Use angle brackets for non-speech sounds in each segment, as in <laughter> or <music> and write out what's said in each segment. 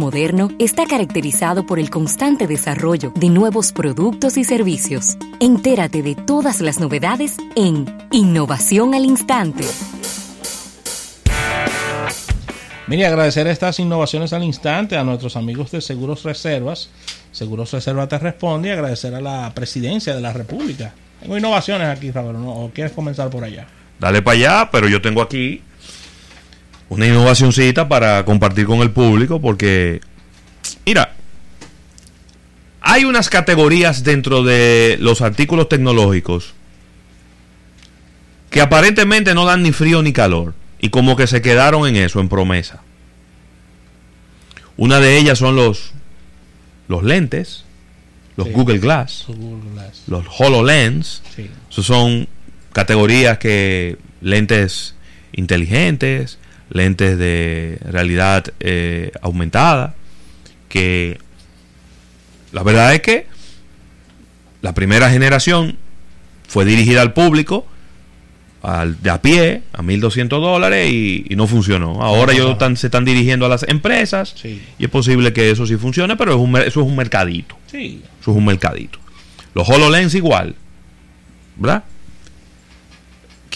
moderno está caracterizado por el constante desarrollo de nuevos productos y servicios. Entérate de todas las novedades en Innovación al Instante. Mire, agradecer estas innovaciones al instante a nuestros amigos de Seguros Reservas. Seguros Reservas te responde y agradecer a la presidencia de la República. Tengo innovaciones aquí, Rafael, ¿o quieres comenzar por allá? Dale para allá, pero yo tengo aquí una innovacióncita para compartir con el público porque, mira, hay unas categorías dentro de los artículos tecnológicos que aparentemente no dan ni frío ni calor y como que se quedaron en eso, en promesa. Una de ellas son los, los lentes, los Google, Glass, los HoloLens. Sí. son categorías que lentes inteligentes, lentes de realidad eh, aumentada, que la verdad es que la primera generación fue dirigida al público al, de a pie a 1.200 dólares y, no funcionó. Ahora ellos están, se están dirigiendo a las empresas y es posible que eso sí funcione, pero es un, eso es un mercadito. Sí. Eso es un mercadito. Los HoloLens igual, ¿verdad?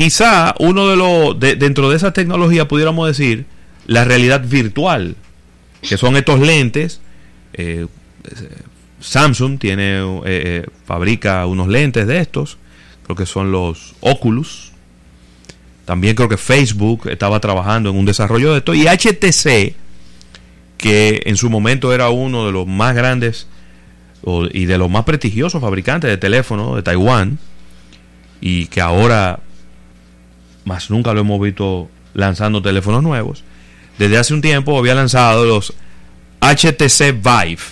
Quizá uno de los, dentro de esa tecnología pudiéramos decir, la realidad virtual, que son estos lentes. Eh, Samsung tiene, eh, eh, fabrica unos lentes de estos, creo que son los Oculus. También creo que Facebook estaba trabajando en un desarrollo de esto. Y HTC, que en su momento era uno de los más grandes y de los más prestigiosos fabricantes de teléfonos de Taiwán, y que ahora más nunca lo hemos visto lanzando teléfonos nuevos. Desde hace un tiempo había lanzado los HTC Vive,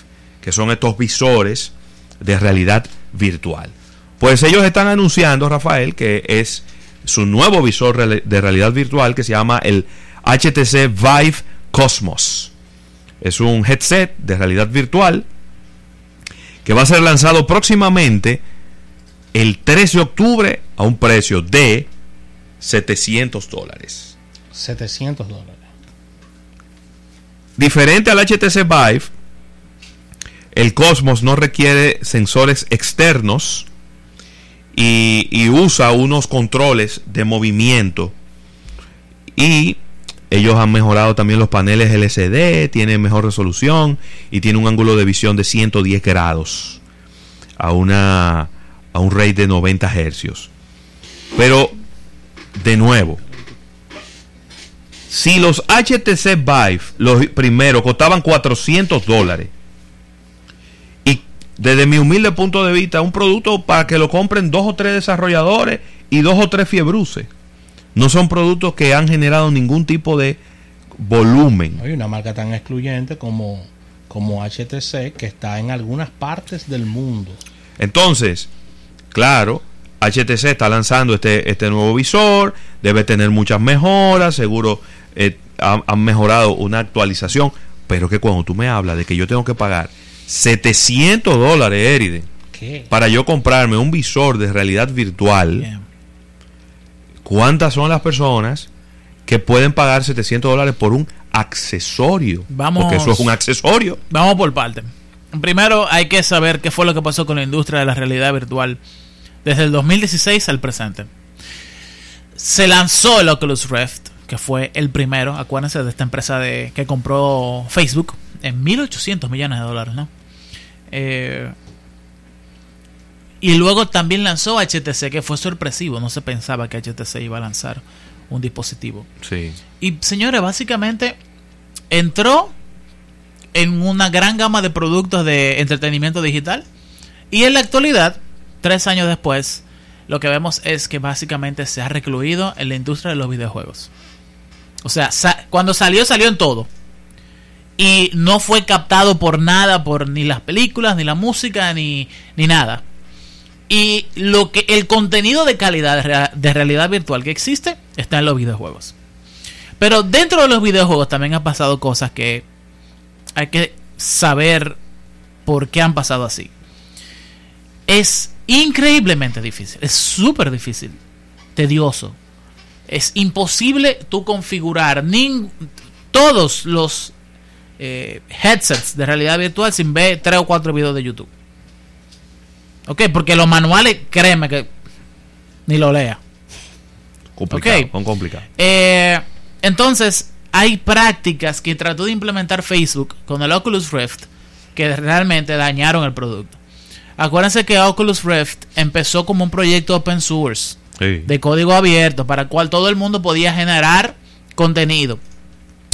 que son estos visores de realidad virtual. Pues ellos están anunciando, Rafael, que es su nuevo visor de realidad virtual que se llama el HTC Vive Cosmos. Es un headset de realidad virtual que va a ser lanzado próximamente el 3 de octubre a un precio de 700 dólares. 700 dólares. Diferente al HTC Vive, el Cosmos no requiere sensores externos y, usa unos controles de movimiento. Y ellos han mejorado también los paneles LCD, tiene mejor resolución y tiene un ángulo de visión de 110 grados a, una, a un rate de 90 hercios. Pero de nuevo, si los HTC Vive, los primeros, costaban 400 dólares, y desde mi humilde punto de vista, un producto para que lo compren dos o tres desarrolladores y dos o tres fiebruces, no son productos que han generado ningún tipo de volumen. Hay una marca tan excluyente como, como HTC que está en algunas partes del mundo. Entonces, claro, HTC está lanzando este, este nuevo visor, debe tener muchas mejoras, seguro eh, han, mejorado una actualización, pero que cuando tú me hablas de que yo tengo que pagar 700 dólares, Eride, para yo comprarme un visor de realidad virtual, ¿cuántas son las personas que pueden pagar 700 dólares por un accesorio? Vamos, Porque eso es un accesorio. Vamos por parte. Primero hay que saber qué fue lo que pasó con la industria de la realidad virtual desde el 2016 al presente. Se lanzó el Oculus Rift, que fue el primero, acuérdense de esta empresa de, que compró Facebook en 1.800 millones de dólares, ¿no? Eh, y luego también lanzó HTC, que fue sorpresivo, no se pensaba que HTC iba a lanzar un dispositivo. Sí. Y señores, básicamente entró en una gran gama de productos de entretenimiento digital y en la actualidad tres años después, lo que vemos es que básicamente se ha recluido en la industria de los videojuegos. O sea, cuando salió, salió en todo. Y no fue captado por nada, por ni las películas, ni la música, ni, ni nada. Y lo que el contenido de calidad de realidad virtual que existe está en los videojuegos. Pero dentro de los videojuegos también han pasado cosas que hay que saber por qué han pasado así. Es increíblemente difícil. Es súper difícil. Tedioso. Es imposible tú configurar ni todos los eh, headsets de realidad virtual sin ver tres o cuatro videos de YouTube. Ok, porque los manuales, créeme que ni lo lea. Complicado, Ok. con complicado. Eh, entonces, hay prácticas que trató de implementar Facebook con el Oculus Rift que realmente dañaron el producto. Acuérdense que Oculus Rift empezó como un proyecto open source Sí. de código abierto para el cual todo el mundo podía generar contenido.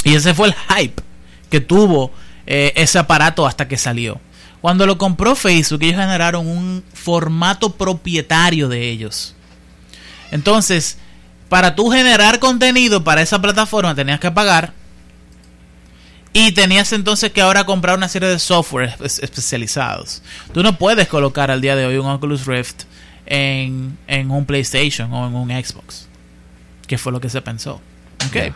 Y ese fue el hype que tuvo eh, ese aparato hasta que salió. Cuando lo compró Facebook, ellos generaron un formato propietario de ellos. Entonces, para tú generar contenido para esa plataforma tenías que pagar. Y tenías entonces que ahora comprar una serie de software espe- especializados. Tú no puedes colocar al día de hoy un Oculus Rift en, en un PlayStation o en un Xbox. Que fue lo que se pensó. Ok. Ya.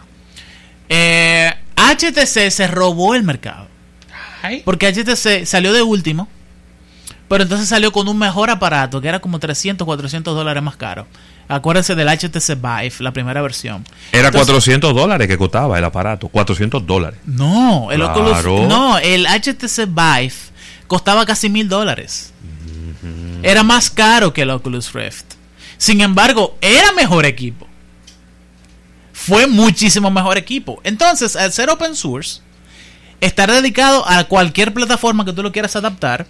Eh, HTC se robó el mercado. Porque HTC salió de último. Pero entonces salió con un mejor aparato que era como 300, 400 dólares más caro. Acuérdense del HTC Vive, la primera versión. Era Entonces- 400 dólares que costaba el aparato. 400 dólares. No, el Claro. Oculus. No, el HTC Vive costaba casi mil dólares. Era más caro que el Oculus Rift. Sin embargo, era mejor equipo. Fue muchísimo mejor equipo. Entonces, al ser open source, estar dedicado a cualquier plataforma que tú lo quieras adaptar,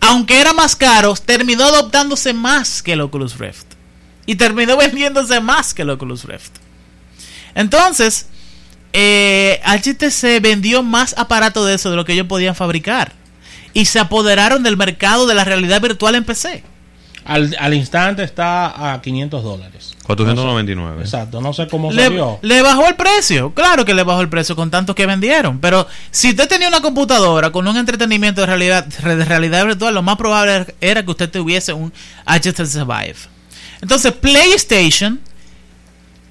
aunque era más caro, terminó adoptándose más que el Oculus Rift. Y terminó <laughs> vendiéndose más que el Oculus Rift. Entonces, eh, HTC vendió más aparatos de eso de lo que ellos podían fabricar. Y se apoderaron del mercado de la realidad virtual en PC. Al, al instante está a 500 dólares. 499. Exacto, no sé cómo Le, salió. le bajó el precio, claro que le bajó el precio con tantos que vendieron. Pero si usted tenía una computadora con un entretenimiento de realidad, de realidad virtual, lo más probable era que usted tuviese un HTC Vive. Entonces, PlayStation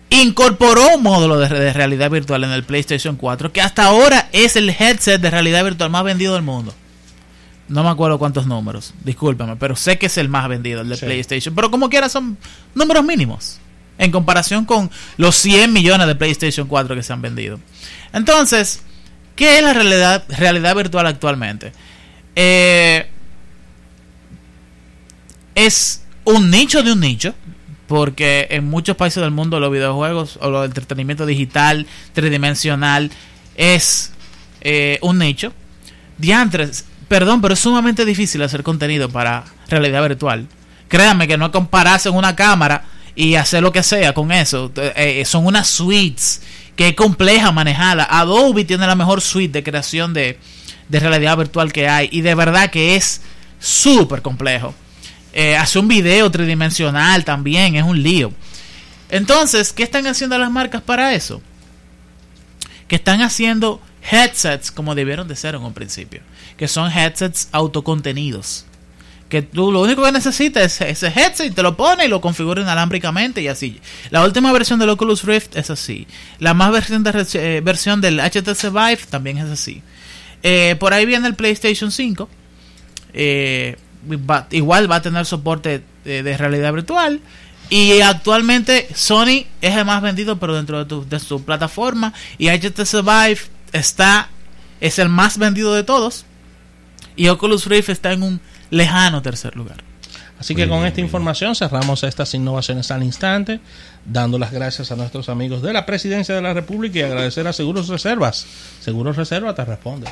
incorporó un módulo de, de realidad virtual en el PlayStation 4 que hasta ahora es el headset de realidad virtual más vendido del mundo. No me acuerdo cuántos números, discúlpame, pero sé que es el más vendido, el de Sí. PlayStation. Pero como quiera son números mínimos en comparación con los 100 millones de PlayStation 4 que se han vendido. Entonces, ¿qué es la realidad, realidad virtual actualmente? Eh, es un nicho de un nicho, porque en muchos países del mundo los videojuegos o el entretenimiento digital, tridimensional, es eh, un nicho. Diantres, perdón, pero es sumamente difícil hacer contenido para realidad virtual. Créanme que no compararse en una cámara y hacer lo que sea con eso. Eh, eh, son unas suites que es compleja manejarla. Adobe tiene la mejor suite de creación de, de realidad virtual que hay y de verdad que es súper complejo. Eh, hacer un video tridimensional también es un lío. Entonces, ¿qué están haciendo las marcas para eso? Que están haciendo headsets como debieron de ser en un principio. Que son headsets autocontenidos. Que tú lo único que necesitas es ese headset, te lo pones y lo configuras inalámbricamente y así. La última versión del Oculus Rift es así. La más eh, versión del HTC Vive también es así. Eh, por ahí viene el PlayStation 5. Eh, igual va a tener soporte de, de realidad virtual. Y actualmente Sony es el más vendido, pero dentro de, tu- de su plataforma. Y HTC Vive está, es el más vendido de todos. Y Oculus Rift está en un lejano tercer lugar. Así que con esta información cerramos estas innovaciones al instante, dando las gracias a nuestros amigos de la Presidencia de la República y agradecer a Seguros Reservas. Seguros Reservas te responde.